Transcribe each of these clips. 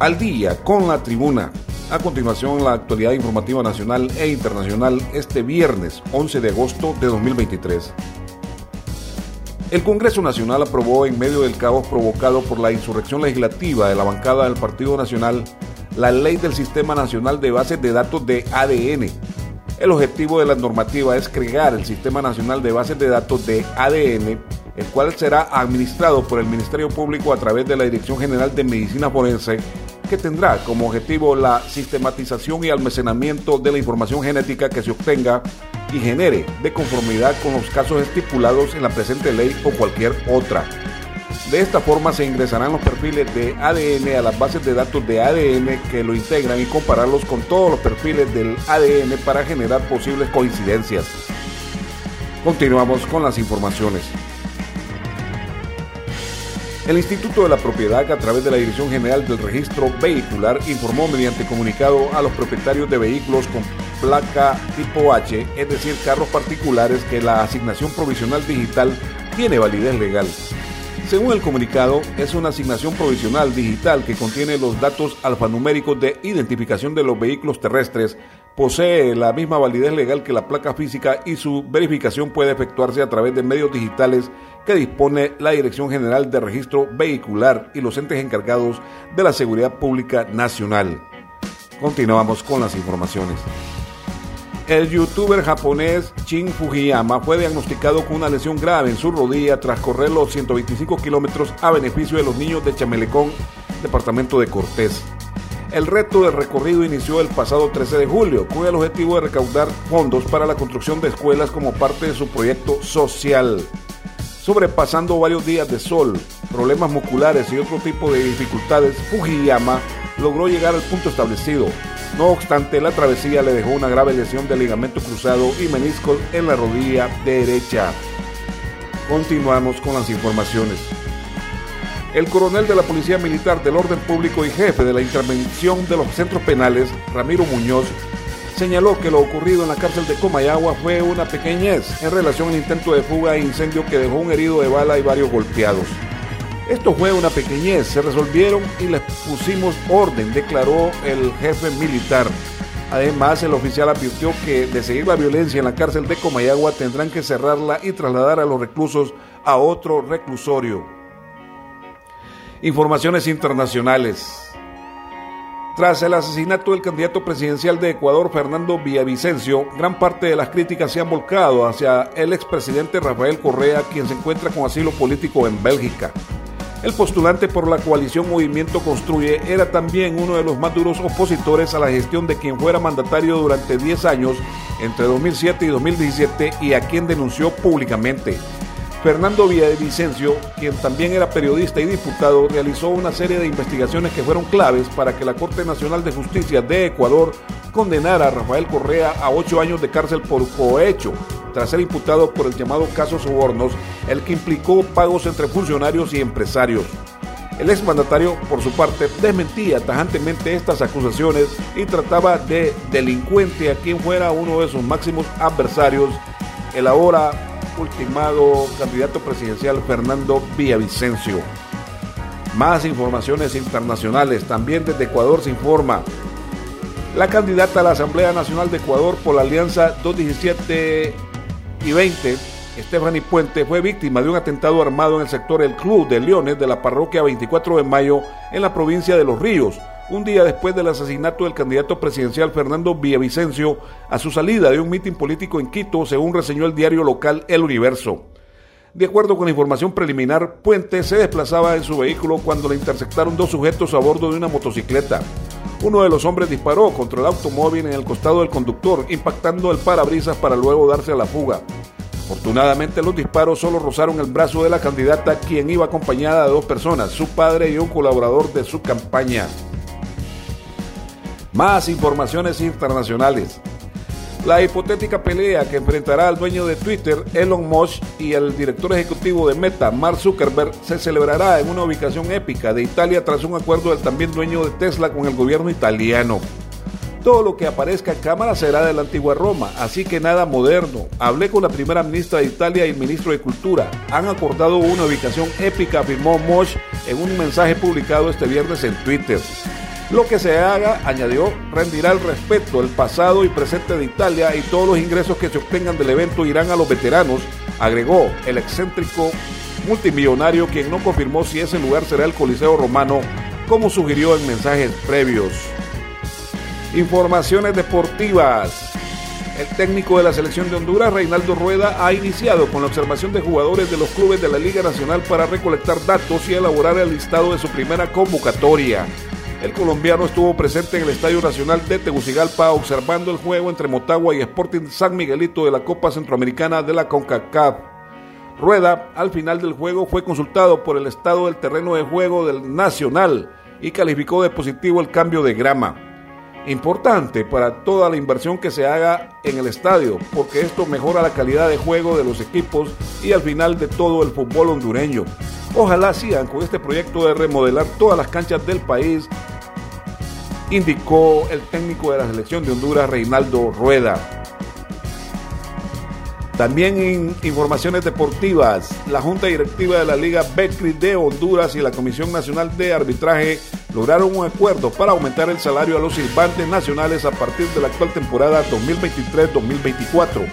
al día con la tribuna. A continuación, la actualidad informativa nacional e internacional este viernes 11 de agosto de 2023. El Congreso Nacional aprobó en medio del caos provocado por la insurrección legislativa de la bancada del Partido Nacional la ley del Sistema Nacional de Bases de Datos de ADN. El objetivo de la normativa es crear el Sistema Nacional de Bases de Datos de ADN, el cual será administrado por el Ministerio Público a través de la Dirección General de Medicina Forense que tendrá como objetivo la sistematización y almacenamiento de la información genética que se obtenga y genere de conformidad con los casos estipulados en la presente ley o cualquier otra. De esta forma se ingresarán los perfiles de ADN a las bases de datos de ADN que lo integran y compararlos con todos los perfiles del ADN para generar posibles coincidencias. Continuamos con las informaciones. El Instituto de la Propiedad, a través de la Dirección General del Registro Vehicular, informó mediante comunicado a los propietarios de vehículos con placa tipo H, es decir, carros particulares, que la asignación provisional digital tiene validez legal. Según el comunicado, es una asignación provisional digital que contiene los datos alfanuméricos de identificación de los vehículos terrestres, posee la misma validez legal que la placa física y su verificación puede efectuarse a través de medios digitales que dispone la Dirección General de Registro Vehicular y los entes encargados de la Seguridad Pública Nacional. Continuamos con las informaciones. El youtuber japonés Shin Fujiyama fue diagnosticado con una lesión grave en su rodilla tras correr los 125 kilómetros a beneficio de los niños de Chamelecón, departamento de Cortés. El reto del recorrido inició el pasado 13 de julio, con el objetivo de recaudar fondos para la construcción de escuelas como parte de su proyecto social sobrepasando varios días de sol, problemas musculares y otro tipo de dificultades, Fujiyama logró llegar al punto establecido. No obstante, la travesía le dejó una grave lesión de ligamento cruzado y meniscos en la rodilla derecha. Continuamos con las informaciones. El coronel de la Policía Militar del Orden Público y jefe de la intervención de los centros penales, Ramiro Muñoz, señaló que lo ocurrido en la cárcel de Comayagua fue una pequeñez en relación al intento de fuga e incendio que dejó un herido de bala y varios golpeados. Esto fue una pequeñez, se resolvieron y les pusimos orden, declaró el jefe militar. Además, el oficial advirtió que de seguir la violencia en la cárcel de Comayagua tendrán que cerrarla y trasladar a los reclusos a otro reclusorio. Informaciones internacionales. Tras el asesinato del candidato presidencial de Ecuador, Fernando Villavicencio, gran parte de las críticas se han volcado hacia el expresidente Rafael Correa, quien se encuentra con asilo político en Bélgica. El postulante por la coalición Movimiento Construye era también uno de los más duros opositores a la gestión de quien fuera mandatario durante 10 años, entre 2007 y 2017, y a quien denunció públicamente. Fernando Villavicencio, quien también era periodista y diputado, realizó una serie de investigaciones que fueron claves para que la Corte Nacional de Justicia de Ecuador condenara a Rafael Correa a ocho años de cárcel por cohecho, tras ser imputado por el llamado caso Sobornos, el que implicó pagos entre funcionarios y empresarios. El exmandatario, por su parte, desmentía tajantemente estas acusaciones y trataba de delincuente a quien fuera uno de sus máximos adversarios, el ahora ultimado candidato presidencial Fernando Villavicencio. Más informaciones internacionales, también desde Ecuador se informa. La candidata a la Asamblea Nacional de Ecuador por la Alianza 217 y 20, Stephanie Puente, fue víctima de un atentado armado en el sector El Club de Leones de la parroquia 24 de Mayo en la provincia de Los Ríos, un día después del asesinato del candidato presidencial Fernando Villavicencio a su salida de un mitin político en Quito, según reseñó el diario local El Universo. De acuerdo con la información preliminar, Puente se desplazaba en su vehículo cuando le interceptaron dos sujetos a bordo de una motocicleta. Uno de los hombres disparó contra el automóvil en el costado del conductor, impactando el parabrisas para luego darse a la fuga. Afortunadamente los disparos solo rozaron el brazo de la candidata, quien iba acompañada de dos personas, su padre y un colaborador de su campaña. Más informaciones internacionales. La hipotética pelea que enfrentará al dueño de Twitter, Elon Musk, y el director ejecutivo de Meta, Mark Zuckerberg, se celebrará en una ubicación épica de Italia tras un acuerdo del también dueño de Tesla con el gobierno italiano. Todo lo que aparezca en cámara será de la antigua Roma, así que nada moderno. Hablé con la primera ministra de Italia y el ministro de Cultura. Han acordado una ubicación épica, afirmó Mosh en un mensaje publicado este viernes en Twitter. Lo que se haga, añadió, rendirá el respeto, el pasado y presente de Italia y todos los ingresos que se obtengan del evento irán a los veteranos, agregó el excéntrico multimillonario quien no confirmó si ese lugar será el Coliseo Romano como sugirió en mensajes previos. Informaciones deportivas. El técnico de la selección de Honduras, Reinaldo Rueda, ha iniciado con la observación de jugadores de los clubes de la Liga Nacional para recolectar datos y elaborar el listado de su primera convocatoria. El colombiano estuvo presente en el Estadio Nacional de Tegucigalpa observando el juego entre Motagua y Sporting San Miguelito de la Copa Centroamericana de la CONCACAF. Rueda, al final del juego, fue consultado por el estado del terreno de juego del Nacional y calificó de positivo el cambio de grama importante para toda la inversión que se haga en el estadio, porque esto mejora la calidad de juego de los equipos y al final de todo el fútbol hondureño. Ojalá sigan con este proyecto de remodelar todas las canchas del país, indicó el técnico de la selección de Honduras, Reinaldo Rueda. También en informaciones deportivas, la Junta Directiva de la Liga Betcris de Honduras y la Comisión Nacional de Arbitraje lograron un acuerdo para aumentar el salario a los silbantes nacionales a partir de la actual temporada 2023-2024.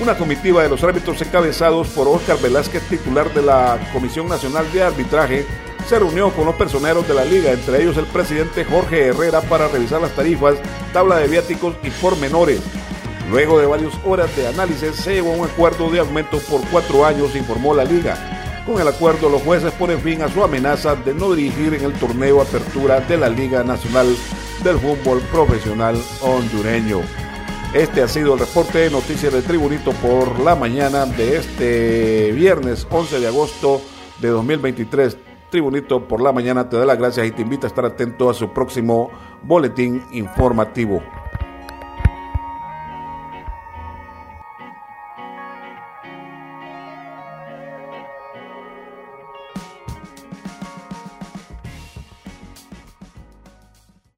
Una comitiva de los árbitros encabezados por Oscar Velázquez, titular de la Comisión Nacional de Arbitraje, se reunió con los personeros de la liga, entre ellos el presidente Jorge Herrera, para revisar las tarifas, tabla de viáticos y pormenores. Luego de varias horas de análisis, se llegó a un acuerdo de aumento por cuatro años, informó la liga. Con el acuerdo, los jueces ponen fin a su amenaza de no dirigir en el torneo Apertura de la Liga Nacional del Fútbol Profesional Hondureño. Este ha sido el reporte de noticias de Tribunito por la mañana de este viernes 11 de agosto de 2023. Tribunito por la mañana te da las gracias y te invita a estar atento a su próximo boletín informativo.